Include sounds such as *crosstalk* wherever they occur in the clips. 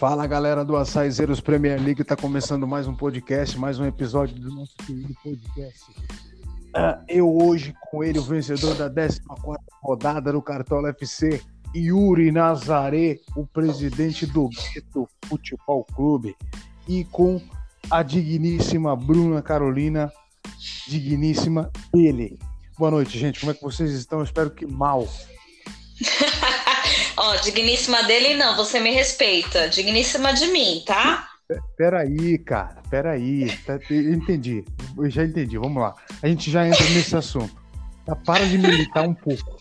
Fala galera do Açaizeiros Premier League, tá começando mais um podcast, mais um episódio do nosso querido podcast. Ah, eu hoje com ele, o vencedor da 14 rodada do Cartola FC, Yuri Nazaré, o presidente do Gueto Futebol Clube, e com a digníssima Bruna Carolina, digníssima dele. Boa noite, gente. Como é que vocês estão? Eu espero que mal. *laughs* Ó, digníssima dele não, você me respeita. Digníssima de mim, tá? Peraí, cara, peraí. Tá, entendi, eu já entendi. Vamos lá. A gente já entra nesse assunto. Tá, para de militar um pouco.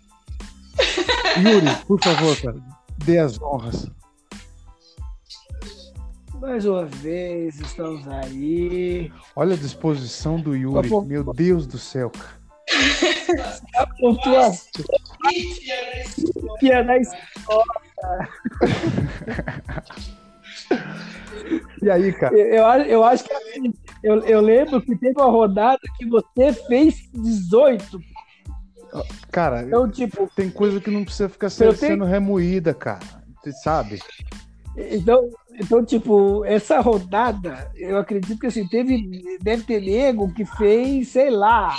Yuri, por favor, cara, dê as honras. Mais uma vez, estamos aí. Olha a disposição do Yuri. Meu Deus do céu, cara. A *laughs* pontuação. É da escola. E aí, cara? Eu, eu, eu acho que assim, eu, eu lembro que teve uma rodada que você fez 18. Cara, Então, tipo, tem coisa que não precisa ficar sendo, tenho- remoída, cara. Você sabe? então, então, tipo, essa rodada, eu acredito que assim, teve, deve ter nego que fez, sei lá,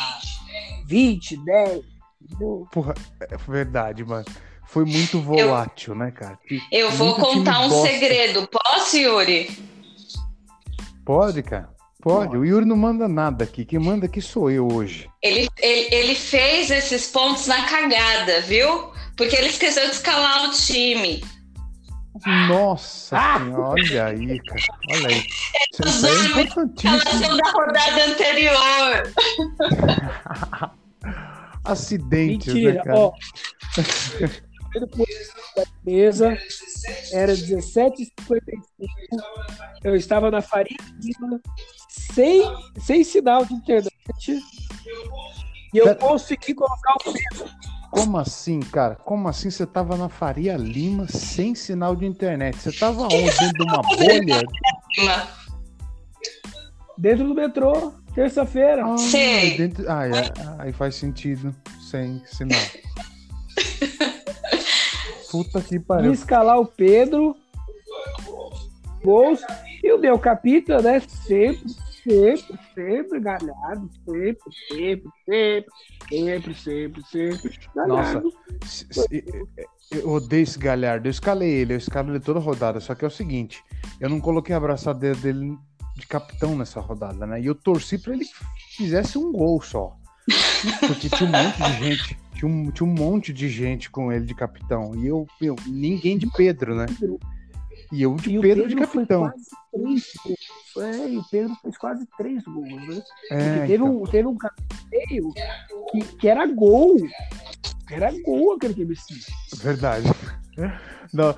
20, 10. entendeu? Porra, é verdade, mano. Foi muito volátil, né, cara? Que- Eu vou contar um bosta. segredo. Posso, Yuri? Pode, cara? Pode. O Yuri não manda nada aqui. Quem manda aqui sou eu hoje. Ele, ele, ele fez esses pontos na cagada, viu? Porque ele esqueceu de escalar o time. Nossa Ah! senhora, olha aí, cara. Olha aí. Isso é importantíssimo. Escalação da rodada anterior. *laughs* Acidentes, né, Mentira, cara? ó. Ponto *laughs* da mesa era 17h55. Eu estava na Faria Lima, sem, sem sinal de internet. E eu consegui colocar o preço. Como assim, cara? Como assim você tava na Faria Lima sem sinal de internet? Você tava onde? Dentro de uma bolha? dentro do metrô, terça-feira. Ah, Sei. dentro- Ah, é. Aí faz sentido. Sem sinal. *laughs* Puta que pariu. escalar o Pedro, gols, e o meu capita, né? Sempre, sempre, sempre galhado, sempre, sempre, sempre, sempre, sempre, sempre. Se- Eu odeio esse Galhardo. Eu escalei ele, eu escalei ele toda rodada. Só que é o seguinte: eu não coloquei a abraçadeira dele de capitão nessa rodada, né? E eu torci pra ele que fizesse um gol só. Porque tinha um monte de gente. Tinha um, tinha um monte de gente com ele de capitão. E eu, meu, ninguém de Pedro, né? E eu de E o Pedro, de capitão. três. É, e o Pedro fez quase três gols, né? É, teve, então. um, teve um cabeceio que, que era gol. Era gol aquele cabeceio. Verdade. Não,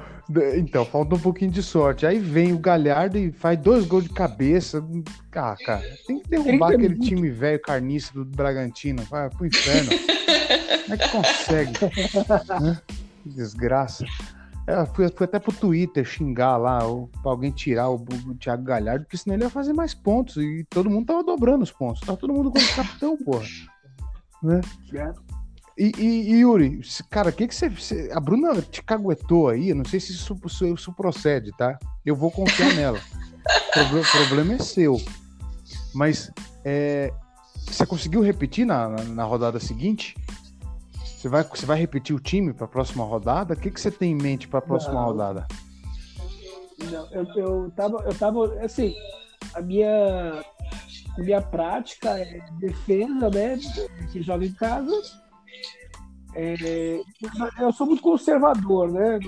então, falta um pouquinho de sorte. Aí vem o Galhardo e faz dois gols de cabeça. Ah, cara, tem que derrubar 30 aquele minutos. time velho carniça do Bragantino. Vai pro inferno. *laughs* Como é que consegue? Que desgraça. É, Eu fui, fui até pro Twitter xingar lá, ou, pra alguém tirar o, o Thiago Galhardo, porque senão ele ia fazer mais pontos. E todo mundo tava dobrando os pontos. Tava todo mundo como capitão, porra. Né? E, e- e, Yuri, cara, o que que você, A Bruna te caguetou aí, eu não sei se isso, isso procede, tá? Eu vou confiar *laughs* nela. O proble- o problema é seu. Mas é, você conseguiu repetir na, na, na rodada seguinte? Você vai, você vai repetir o time para a próxima rodada? O que, que você tem em mente para a próxima Não. rodada? Não, eu, eu, tava, eu tava, assim, a minha, a minha prática é defesa, né? Que joga em casa. É, eu sou muito conservador, né?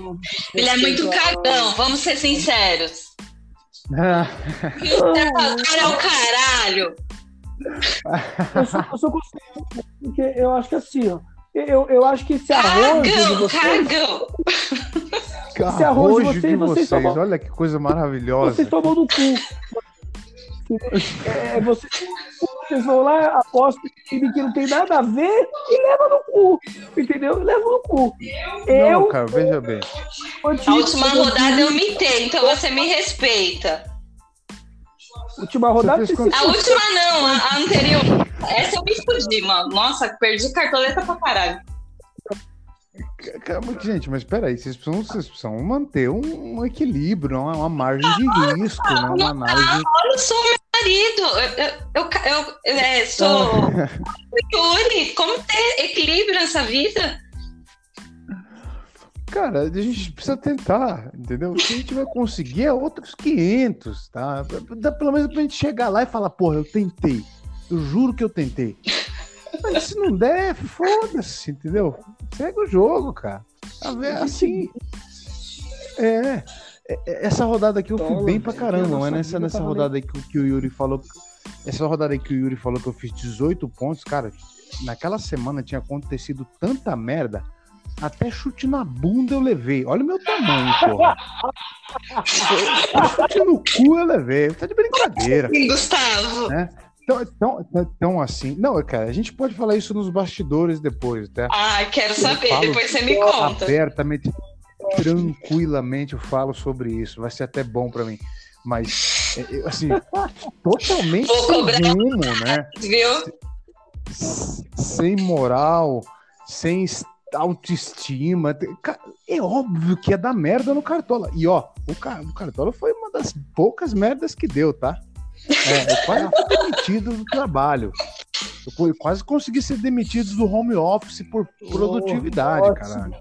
Ele é muito cagão, vamos ser sinceros. Conservador é o caralho. Eu sou, eu sou conservador, porque eu acho que assim, ó. Eu, eu acho que esse arrojo de Cagão, vocês, cagão. Esse arrojo de Arrojo de vocês, vocês vocês, tomam- olha que coisa maravilhosa. vocês tomam no cu. É, vocês, vocês vão lá, apostam em time que não tem nada a ver e levam no cu. Entendeu? Levam no cu. Não, Eu, cara, veja bem. o A última rodada eu mitei, então você me respeita. Última rodada, Você A última não, a, anterior. Essa eu me fudi, mano. Nossa, perdi cartoleta pra caralho. Gente, mas peraí, vocês precisam, vocês precisam manter um, um equilíbrio, uma, uma margem de risco, né? uma análise. Eu sou meu marido, eu, eu, eu, eu é, sou Yuri, como ter equilíbrio nessa vida? Cara, a gente precisa tentar, entendeu? Se a gente vai conseguir é outros 500, tá? Dá pelo menos pra gente chegar lá e falar, porra, eu tentei. Eu juro que eu tentei. Mas se não der, foda-se, entendeu? Segue o jogo, cara. Assim. É, é. Essa rodada aqui eu fui bem pra caramba, mas nessa, nessa rodada aí que, que o Yuri falou. Essa rodada aí que o Yuri falou que eu fiz 18 pontos, cara, naquela semana tinha acontecido tanta merda. Até chute na bunda eu levei. Olha o meu tamanho, porra. *laughs* chute no cu eu levei. Tá de brincadeira. Gustavo. Né? Então, então, então, assim. Não, cara, a gente pode falar isso nos bastidores depois, tá? Ah, quero saber, depois você me conta. Abertamente, tranquilamente eu falo sobre isso. Vai ser até bom para mim. Mas, é, assim, *laughs* totalmente sem rumo, né? Viu? Sem moral, sem autoestima. É óbvio que é da merda no Cartola. E ó, o Cartola foi uma das poucas merdas que deu, tá? É, eu quase fui *laughs* demitido do trabalho. Eu quase consegui ser demitido do home office por produtividade, oh, caralho.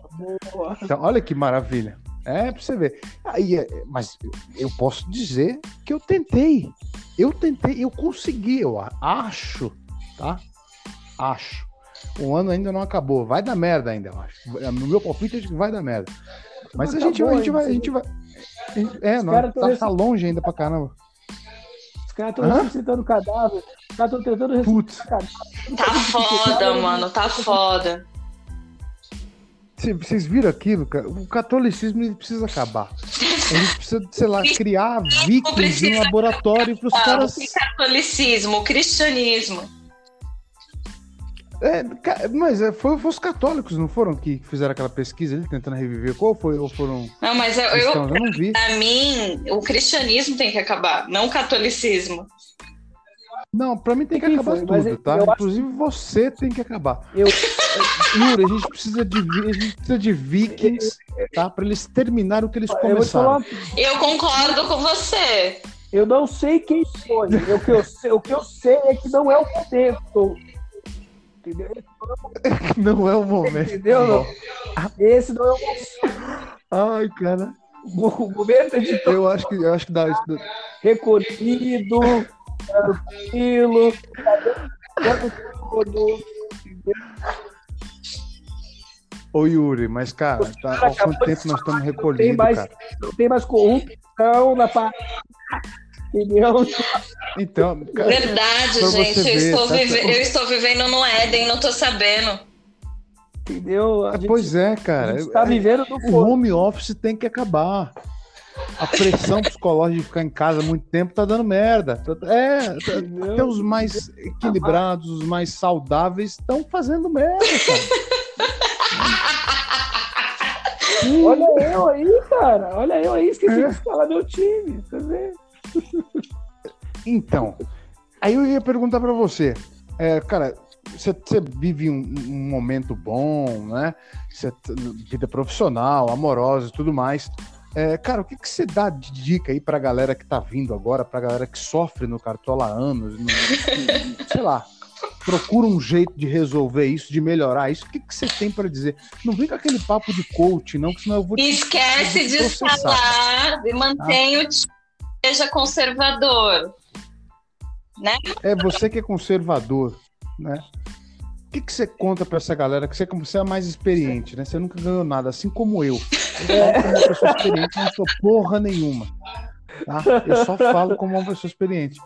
Então, olha que maravilha. É, pra você ver. Aí, é, mas eu posso dizer que eu tentei. Eu tentei, eu consegui, eu acho, tá? Acho. O ano ainda não acabou. Vai dar merda ainda, eu acho. No meu palpite, acho que vai dar merda. Mas a gente, a gente vai. A gente vai. É, não, tá, tá longe ainda pra caramba caras estão ressuscitando cadáver. Os caras estão tentando ressuscitar cadáver. Tá foda, mano, tá foda. Vocês viram aquilo, cara? O catolicismo precisa acabar. A gente precisa, sei lá, criar vikings em laboratório para os caras. O catolicismo, o cristianismo. É, mas é, foi, foi, os católicos, não foram que fizeram aquela pesquisa ali tentando reviver? Qual foi? Ou foram. Não, mas eu, eu, eu não vi. Pra mim, o cristianismo tem que acabar, não o catolicismo. Não, pra mim tem que acabar foi, tudo, tá? Inclusive acho... você tem que acabar. Eu... *laughs* Yuri, a gente precisa de, a gente precisa de vikings, tá? Pra eles terminarem o que eles começaram. Eu, eu concordo com você. Eu não sei quem foi. O que eu sei, o que eu sei é que não é o momento. Entendeu? *laughs* Não é o momento. Entendeu? Não. Esse não é o momento. Ai, cara. O momento de. Eu acho que, eu acho que dá. Recolhido, tranquilo, Ô Yuri, mas cara, tá, há quanto tempo nós estamos recolhidos? Não tem mais, não tem mais corrupção na parte Entendeu? Então, verdade, gente. Eu, ver, estou tá... vive... eu estou vivendo no Éden, não estou sabendo. Entendeu? Gente, pois é, cara. está é, vivendo no O home office tem que acabar. A pressão psicológica de ficar em casa muito tempo tá dando merda. É, até os mais equilibrados, os mais saudáveis estão fazendo merda, cara. Olha eu aí, cara. Olha eu aí, esqueci é. de escalar meu time. Você vê? Então, aí eu ia perguntar para você, é, cara, você, você vive um, um, momento bom, né? Você, vida profissional, amorosa e tudo mais. É, cara, o que, que você dá de dica aí pra galera que tá vindo agora, pra galera que sofre no Cartola há anos, no, *laughs* sei lá, procura um jeito de resolver isso, de melhorar isso. O que, que você tem para dizer? Não vem com aquele papo de coach, não, que senão eu vou te Esquece de falar e mantém ah. o seja conservador. Né? É você que é conservador, né? O que, que você conta para essa galera? Que você, você é mais experiente, né? Você nunca ganhou nada, assim como eu. Eu sou uma pessoa experiente, não sou porra nenhuma. Tá? Eu só falo como uma pessoa experiente.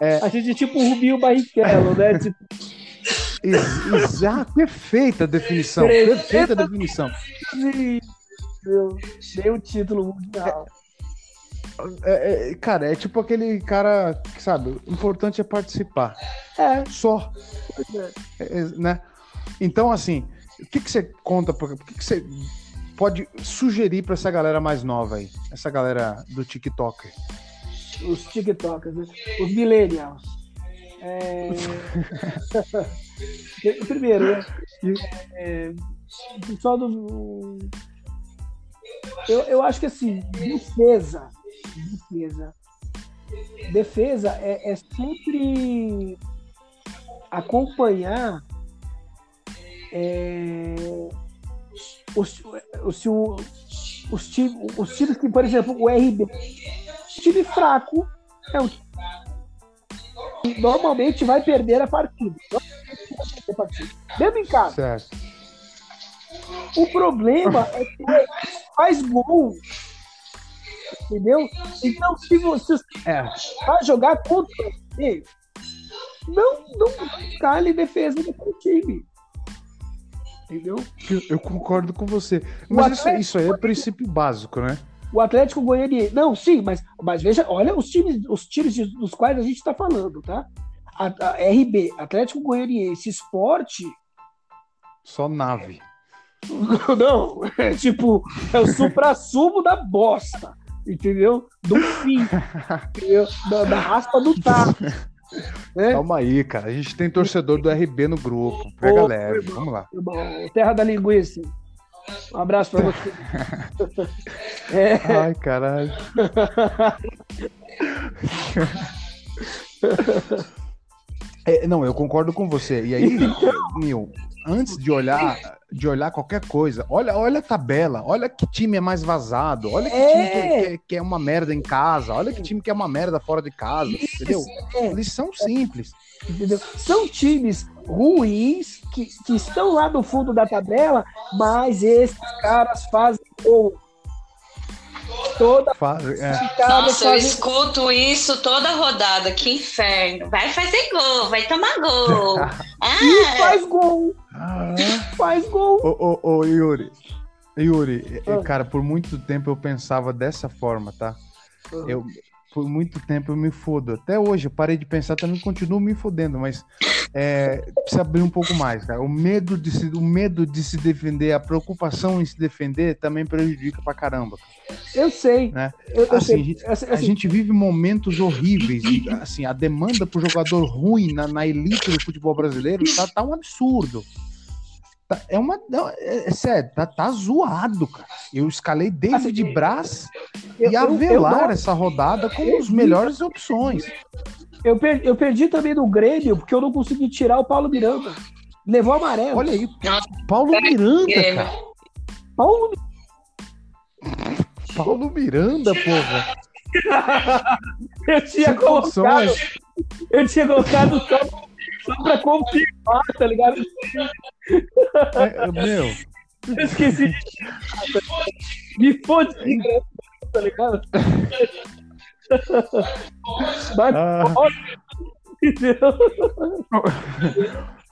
É... A gente é tipo o Rubinho Barrichello, né? *laughs* Tipo... Exato, perfeita a definição. Perfeita a definição. Dei o título mundial. É, é, cara, é tipo aquele cara que, sabe, o importante é participar. É. Só. É, é né? Então, assim, o que, que você conta, o que, que você pode sugerir para essa galera mais nova aí? Essa galera do TikTok? Os TikTokers, né? Os millennials. É... *laughs* Primeiro, né? É... pessoal do. Eu, eu acho que assim, defesa. Defesa. Defesa é, é sempre acompanhar é, os, os, os, os, times, os times que, por exemplo, o RB, time fraco é um que normalmente vai perder a partida. Mesmo em casa. Certo. O problema é que faz gol. Entendeu? Então, se você É. vai jogar contra ele, não, não cale defesa do seu time. Entendeu? Eu, concordo com você. Mas isso, Atlético- isso aí é princípio básico, né? O Atlético Goianiense. Não, sim, mas, mas veja, olha os times, os times dos quais a gente está falando, tá? A, a RB, Atlético Goianiense, Esporte. Só nave. *laughs* Não, é tipo, é o supra-sumo da bosta, entendeu? Do fim, entendeu? Da, da raspa do taco. Né? Calma aí, cara. A gente tem torcedor do RB no grupo. Pega Ô, leve. irmão. Vamos lá. Irmão, Terra da linguiça. Um abraço pra você. *laughs* É, Ai, caralho. *laughs* É, não, eu concordo com você. E aí, Nil, antes de olhar, de olhar qualquer coisa, olha, olha a tabela, olha que time é mais vazado, olha que É. time que, que- que é uma merda em casa, olha que time que é uma merda fora de casa, entendeu? é, Lição simples. entendeu? São times ruins que, que estão lá no fundo da tabela, mas esses caras fazem gol. Toda Fa- é. Nossa, eu escuto isso toda rodada. Que inferno. Vai fazer gol, vai tomar gol. *laughs* e Ah, faz gol, Ah. *laughs* faz gol. Ô, ô, ô, Yuri. Yuri, é, Ah. cara, por muito tempo eu pensava dessa forma, tá? Eu, por muito tempo eu me fodo. Até hoje eu parei de pensar, também continuo me fodendo, mas é, precisa abrir um pouco mais, cara. O medo, de se, o medo de se defender, a preocupação em se defender também prejudica pra caramba. Eu sei. Né? Eu, eu Assim, sei. a gente- Assim, A gente vive momentos horríveis. e, assim, a demanda por jogador ruim na, na elite do futebol brasileiro tá, tá um absurdo. Tá- é uma. não, é, é sério, tá, tá zoado, cara. Eu escalei David Assim, Braz eu- e eu- eu Avelar não- essa rodada como as melhores opções. Eu, per- eu perdi também no Grêmio porque eu não consegui tirar o Paulo Miranda. Levou amarelo. Olha aí. Paulo Miranda, Grêmio. cara. Paulo Paulo Miranda, porra. *laughs* eu tinha Sem colocado. condições. Eu tinha colocado só, só pra confirmar, tá ligado? É, meu, Eu esqueci de. Me fode, tá ligado? Mas, ah?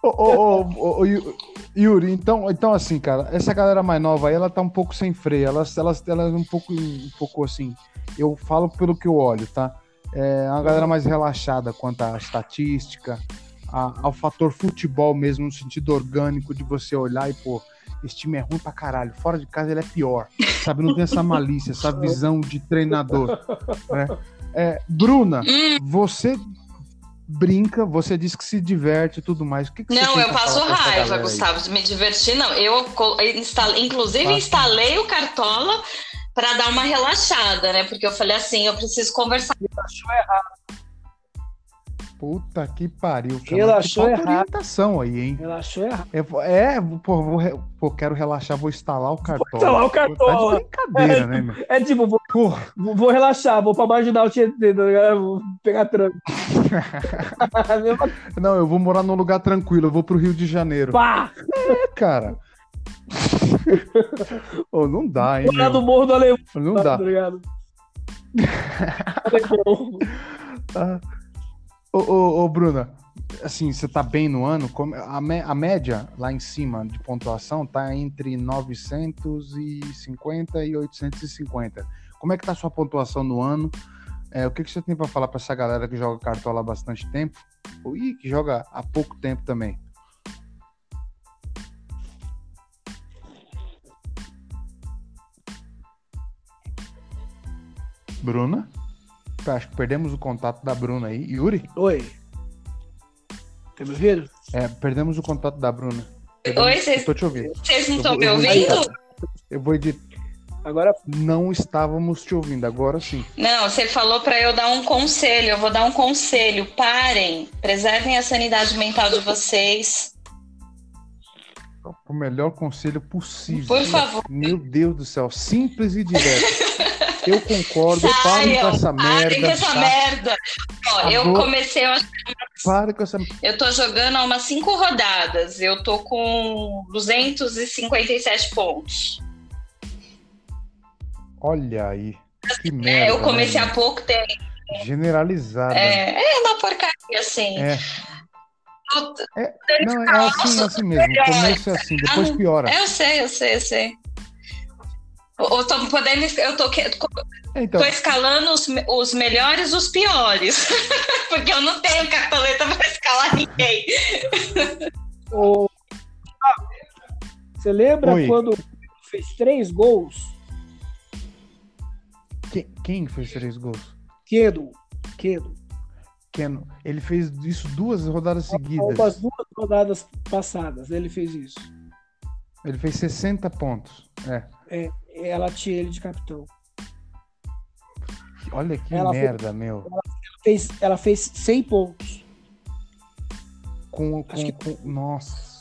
Ô, ô, ô, ô, Yu- Yuri, então, então assim, cara, essa galera mais nova aí, ela tá um pouco sem freio, elas, elas, elas um pouco, um pouco assim, eu falo pelo que eu olho, tá? É uma galera mais relaxada quanto à estatística, a- ao fator futebol mesmo, no sentido orgânico de você olhar e, pô, esse time é ruim pra caralho, fora de casa ele é pior, sabe? Não tem essa malícia, essa visão de treinador, né? É, Bruna, Hum, você brinca, você diz que se diverte e tudo mais. O que que não, eu passo raiva? Gustavo, de me divertir, não. Eu instalei, inclusive Passa. instalei o Cartola para dar uma relaxada, né? Porque eu falei assim, eu preciso conversar. Puta que pariu, cara. Relaxou Que falta errado. orientação aí, hein? Relaxou errado. É, é, pô, vou, re- pô, quero relaxar, vou instalar o cartão. instalar o Cartola. Tá de brincadeira, né, meu? É tipo, vou, vou- vou relaxar, vou pra marginal Tietê, tá? Vou pegar tranco. Mesma *laughs* não, eu vou morar num lugar tranquilo, eu vou pro Rio de Janeiro. pá! É, cara. Ô, não dá, hein, Vou meu? do Morro do Alemão, Não dá. tá ligado? *laughs* Alemão. Ah. Ô, ô, ô, Bruna, assim, você tá bem no ano? A, a média lá em cima de pontuação tá entre 950 e 850. Como é que tá a sua pontuação no ano? É, o que, que você tem pra falar pra essa galera que joga cartola há bastante tempo? E que joga há pouco tempo também? Bruna? Acho que perdemos o contato da Bruna aí. Yuri? Oi. Tá me ouvindo? É, perdemos o contato da Bruna. Oi, vocês tô te ouvindo. vocês não estão me ouvindo? Eu vou editar. Agora, Não estávamos te ouvindo, agora sim. Não, você falou para eu dar um conselho. Eu vou dar um conselho. Parem, preservem a sanidade mental de vocês. O melhor conselho possível. Por favor. Meu Deus do céu, simples e direto. *laughs* Eu concordo, parem com essa parem merda. com essa tá? merda. Ó, eu Acabou. comecei, eu, Parem com essa eu tô jogando há umas cinco rodadas. Eu tô com 257 pontos. Olha aí. Que É, merda. eu comecei né? há pouco tempo. Generalizada. É, é uma porcaria, assim. É. Eu- Não, é assim, é assim mesmo. É assim, depois Ah, piora. Eu sei, eu sei, eu sei. Eu tô podendo, eu tô, É, Então, tô escalando os, os melhores os piores. *laughs* Porque eu não tenho cartoleta pra escalar ninguém. *laughs* o... você lembra Oi. quando fez três gols? quem, quem fez três gols? Quedo, Quedo. Keno. Ele fez isso duas rodadas seguidas. Umas duas rodadas passadas, ele fez isso. Ele fez 60 pontos. É. Ela tinha ele de capitão. Olha que Ela merda, meu. Fez, ela fez 100 pontos. Com, com, com- Nossa.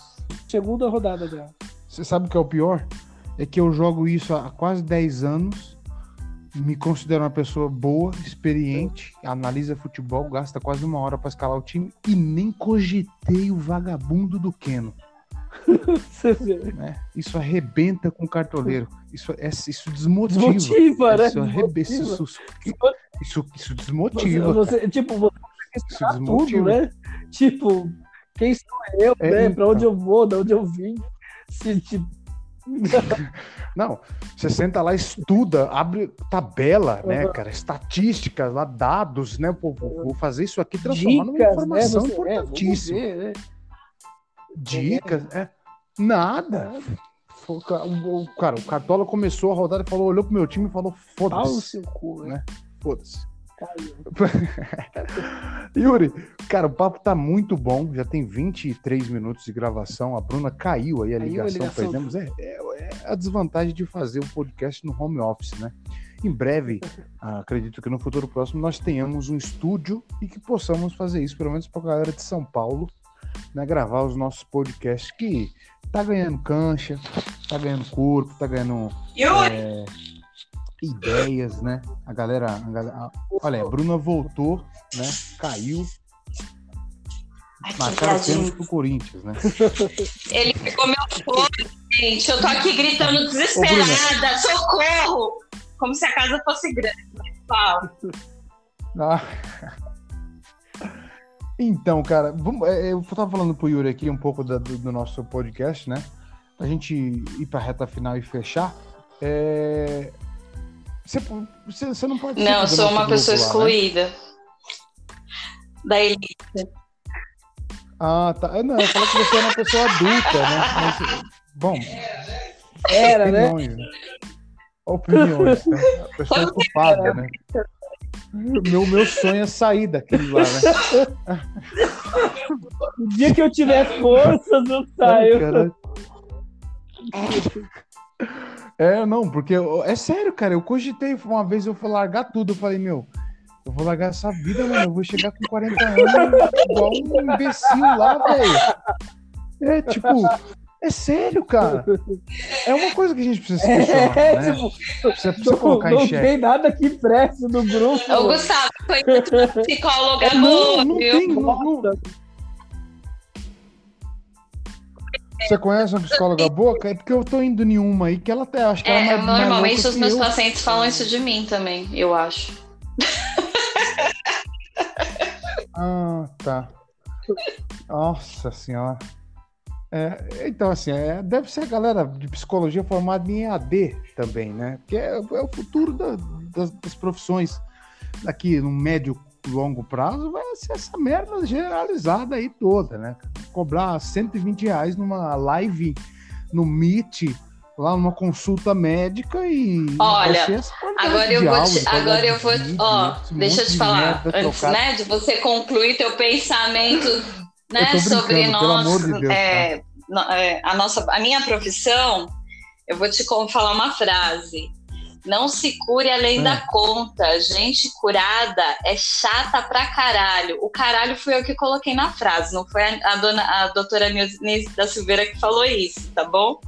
Segunda rodada dela. Você sabe o que é o pior? É que eu jogo isso há quase 10 anos. Me considero uma pessoa boa, experiente, analisa futebol, gasta quase uma hora para escalar o time e nem cogitei o vagabundo do Keno. Você né? Isso arrebenta com o cartoleiro. Isso, é, isso desmotiva. Desmotiva, né? Isso, arrebe- Desmotiva. isso, isso, isso Você, desmotiva. você- tipo, você Isso questionar tudo, desmotiva. né? Tipo, quem sou eu, É, né? então. Pra onde eu vou, de onde eu vim. Se, tipo, *laughs* Não, você senta lá, estuda, abre tabela, né, cara? Estatísticas, lá, dados, né? Pô, vou fazer isso aqui, transformar numa dicas, né? informação Você, é, vamos importantíssima. ver, né? Dicas, é. Nada. O ca- O, o- cara, o Cartola começou a rodada e falou, olhou pro meu time e falou: foda-se. seu cu, né? Foda-se. Caiu. *laughs* Yuri, cara, o papo tá muito bom. Já tem 23 minutos de gravação. A Bruna caiu aí a Caiu a ligação. ligação. Perdemos. É, é- é a desvantagem de fazer o podcast no home office, né? Em breve, *laughs* ah, acredito que no futuro próximo, nós tenhamos um estúdio e que possamos fazer isso, pelo menos pra galera de São Paulo, né? Gravar os nossos podcasts que tá ganhando cancha, tá ganhando corpo, tá ganhando é, ideias, né? A galera, a galera- a- olha, a Bruna voltou, né? Caiu, marcaram pênalti pro Corinthians, né? *laughs* Ele pegou meu fone, gente. Eu tô aqui gritando desesperada, socorro! Como se a casa fosse grande. Fala. *laughs* Ah. Então, cara, vamos, é, eu tava falando pro Yuri aqui um pouco da- do, do nosso podcast, né? Pra gente ir pra reta final e fechar. É... Você, você, você não pode Não, eu sou uma pessoa excluída. Da elite. Ah, tá. É, Não, eu falei que você é uma pessoa adulta, né? Mas, bom, Era, né? opiniões, né? Opiniões, né? A pessoa ocupada, né? Meu, meu sonho é sair daquele lá, né? O dia que eu tiver forças, eu saio. Cara. É, não, porque eu- é sério, cara. Eu cogitei uma vez, eu vou largar tudo. Eu falei, meu, eu vou largar essa vida, mano. Eu vou chegar com 40 anos igual um imbecil lá, velho. É tipo, é sério, cara. É uma coisa que a gente precisa se questionar, É, né? tipo, Precisa, precisa não, colocar não em xeque. tem nada que preste no grupo. Ô, Gustavo, foi psicóloga É, não, boa, não viu? tem. Não, não- Você conhece uma psicóloga boa? É porque eu tô indo em uma aí que ela até acho que ela é É, mais, mais normalmente louca os que meus eu. pacientes falam isso de mim também, eu acho. Ah, tá. Nossa senhora. É, então, assim, é, deve ser a galera de psicologia formada em EAD também, né? Porque é, é o futuro da- das, das profissões. Daqui no médio longo prazo vai ser essa merda generalizada aí toda, né? Cobrar 120 reais numa live no Meet, lá numa consulta médica e. Olha, Agora eu vou te, agora eu vou, ó, deixa eu te de falar, antes, né, de você concluir teu pensamento, né, sobre nós, de Deus, tá? é, é, a nossa, a minha profissão, eu vou te falar uma frase. Não se cure além é. da conta. Gente curada é chata pra caralho. O caralho fui eu que coloquei na frase, não foi a, a dona, a doutora Nise da Silveira que falou isso, tá bom?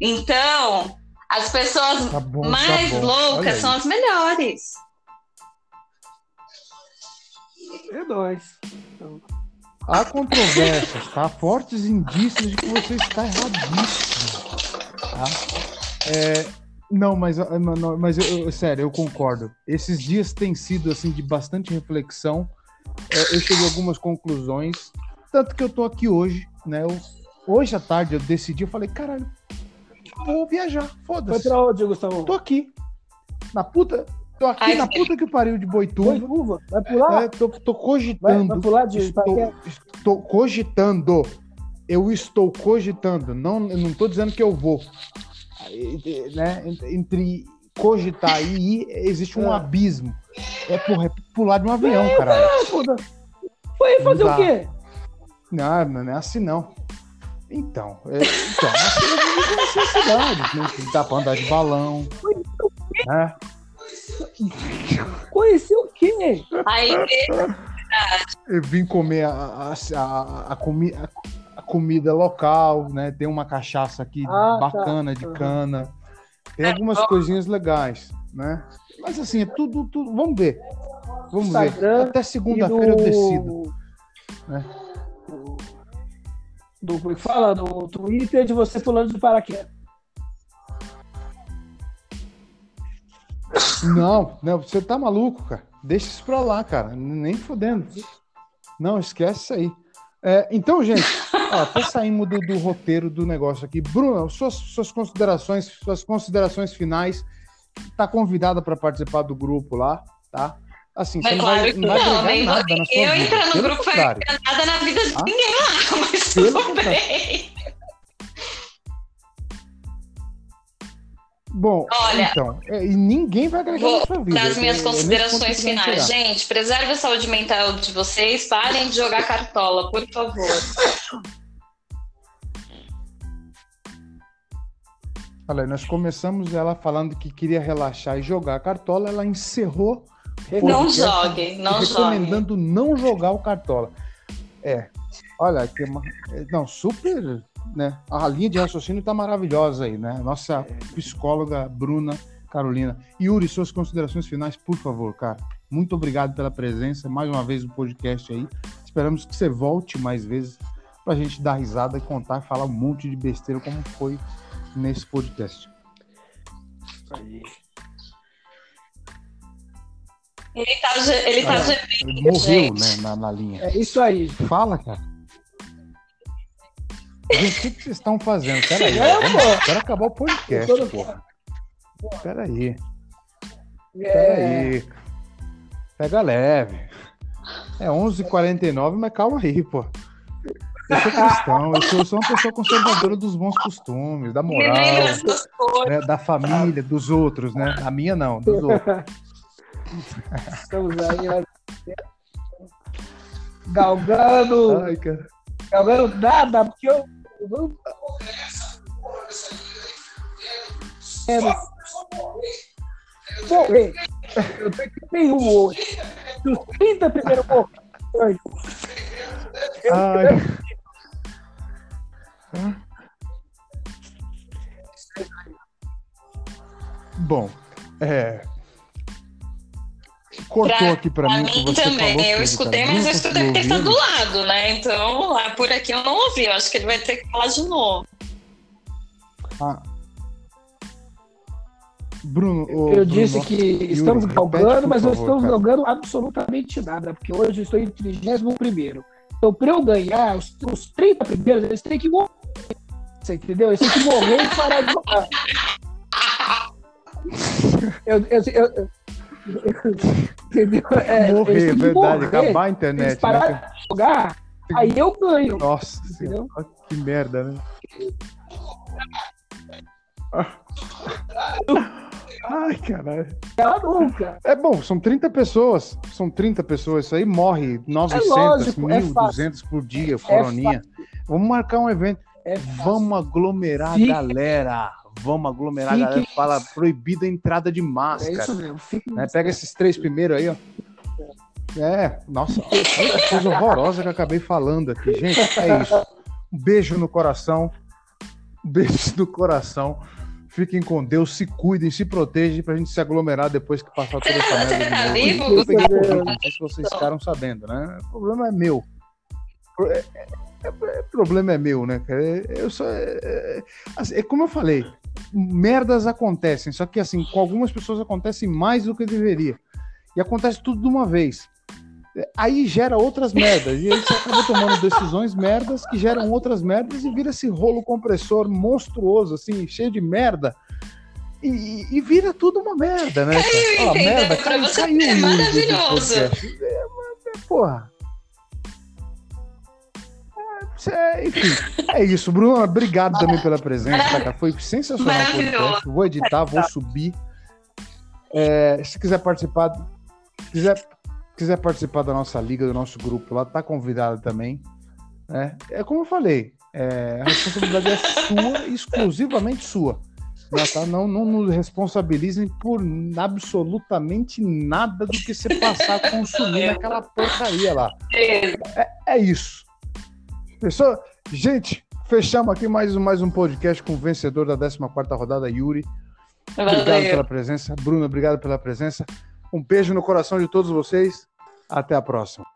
Então, as pessoas tá bom, tá mais tá loucas são as melhores. É nóis. Há controvérsias, tá? Fortes indícios de que você está erradíssimo. Tá? É, não, mas, ah, mas eu, eu, sério, eu concordo. Esses dias têm sido assim de bastante reflexão. É, eu cheguei a algumas conclusões, tanto que eu tô aqui hoje, né? Eu, hoje à tarde eu decidi, eu falei, caralho, vou viajar, foda-se. Foi pra onde, Gustavo? Tô aqui. Na puta. Tô aqui Ai, na puta que pariu de Boituva. Boituva? Vai pular? É, tô, tô cogitando. Vai, vai pular de estou, estou cogitando. Eu estou cogitando. Não, eu não tô dizendo que eu vou né, entre cogitar e ir, existe um é. abismo. É, porra, é pular de um avião, é, cara. É, Foi fazer o quê? Não, não é assim não. Então, é, então é necessidade, né? Dá pra andar de balão. Né? Conheceu o quê? Aí, eu vim comer a, a, a, a, comida comida local, né? Tem uma cachaça aqui ah, tá. bacana tá. de cana. Tem algumas coisinhas legais, né? Mas assim, é tudo, tudo. Vamos ver. Vamos Instagram ver. Até segunda-feira eu decido. Né? Do, é fala no Twitter de você pulando de paraquedas. Não, não, você tá maluco, cara. Deixa isso pra lá, cara. Nem fodendo. Não, esquece isso aí. É, então, gente, *laughs* ó, até saímos do, do, roteiro do negócio aqui. Bruno, suas, suas considerações, suas considerações finais. Tá convidada para participar do grupo lá, tá? Assim, mas você não vai, não vai não, nada na sua eu vida. entrar no grupo foi nada na vida de ah? ninguém lá, *laughs* mas tudo bem. Bom, Olha, então, é, e ninguém vai agregar vou, na sua vida. Das minhas é, considerações finais. Gente, preserve a saúde mental de vocês, parem de jogar cartola, por favor. Olha, nós começamos ela falando que queria relaxar e jogar cartola, ela encerrou. Não jogue, não recomendando jogue. Recomendando não jogar o cartola. É, olha, que uma, é, não, super né? A linha de raciocínio está maravilhosa aí, né? Nossa psicóloga Bruna Carolina. Yuri, suas considerações finais, por favor, cara. Muito obrigado pela presença, mais uma vez no podcast aí. Esperamos que você volte mais vezes para a gente dar risada e contar, falar um monte de besteira como foi nesse podcast. Aí. Ele tá, ele tá ah, ele morreu, né, na, na linha. É isso aí. Fala, cara. Gente, o que, que vocês estão fazendo? Peraí, é, vamos, quero acabar o podcast, porra. Peraí. É. Peraí. Pega leve. É 11h49, mas calma aí, pô. Eu sou cristão, eu sou, eu sou uma pessoa conservadora dos bons costumes, da moral, né, da família, dos outros, né? A minha não, dos outros. *laughs* Estamos aí, galgando. Ai, cara. Galgando nada, porque eu Vamos. Quero morrer. Eu tenho 31 hoje. Dos 30 primeiros morrer. Ai. Bom, é, cortou pra, aqui para mim. mim também. eu escutei, mas eu escutei porque está do lado, né? Então, lá por aqui eu não ouvi. Eu acho que ele vai ter que falar de novo. Ah. Bruno, eu Bruno, disse que Yuri, estamos galgando, mas não estamos galgando absolutamente nada, porque hoje eu estou em 31. Então, para eu ganhar, os, os 30 primeiros, eles têm que morrer. Você entendeu? Eles têm que morrer e parar de jogar. *laughs* eu, eu, eu, *laughs* Entendeu? É, morrer, verdade, morrer, acabar a internet. Parar né? de jogar, aí eu ganho. Nossa, entendeu? que merda, né? *laughs* Ai, caralho. Ela nunca. É bom, são 30 pessoas. São 30 pessoas. Isso aí morre 900, É lógico, é 1.200 por dia, coroninha. Vamos marcar um evento. É. Vamos aglomerar a galera. Vamos aglomerar Fique- a galera. Fala proibida a entrada de É máscara. isso mesmo. Fique né? Pega esses três primeiros aí, ó. É, nossa, olha que coisa horrorosa que eu acabei falando aqui. Gente, é isso. Um beijo no coração. Um beijo no coração. Fiquem com Deus, se cuidem, se protejam pra gente se aglomerar depois que passar toda essa merda de novo. Vivo, Eu. Covid, não sei se vocês ficaram sabendo, né? O problema é meu. Pro- é- é- é- O problema é meu, né, cara? É- Eu só. É, é- assim, é como eu falei, merdas acontecem, só que assim, com algumas pessoas acontecem mais do que deveria. E acontece tudo de uma vez. Aí gera outras merdas. E aí você acaba tomando decisões merdas que geram outras merdas e vira esse rolo compressor monstruoso, assim, cheio de merda. E, e- vira tudo uma merda, né? Ó, entendendo, merda, caiu, caiu é maravilhoso. É, é, porra. É, enfim, é isso, Bruno. Obrigado também pela presença, tá, cara? Foi sensacional podcast. Vou editar, vou subir. É, se quiser participar, quiser, quiser participar da nossa liga, do nosso grupo lá, tá convidado também. né? É como eu falei, é, a responsabilidade é sua, *laughs* exclusivamente sua. Né, tá? Não, não nos responsabilizem por absolutamente nada do que você passar a consumir naquela porcaria lá. *laughs* É isso. Pessoal, gente, fechamos aqui mais, um- mais um podcast com o vencedor da 14ª rodada, Yuri. Obrigado Valeu. pela presença. Bruno, obrigado pela presença. Um beijo no coração de todos vocês. Até a próxima.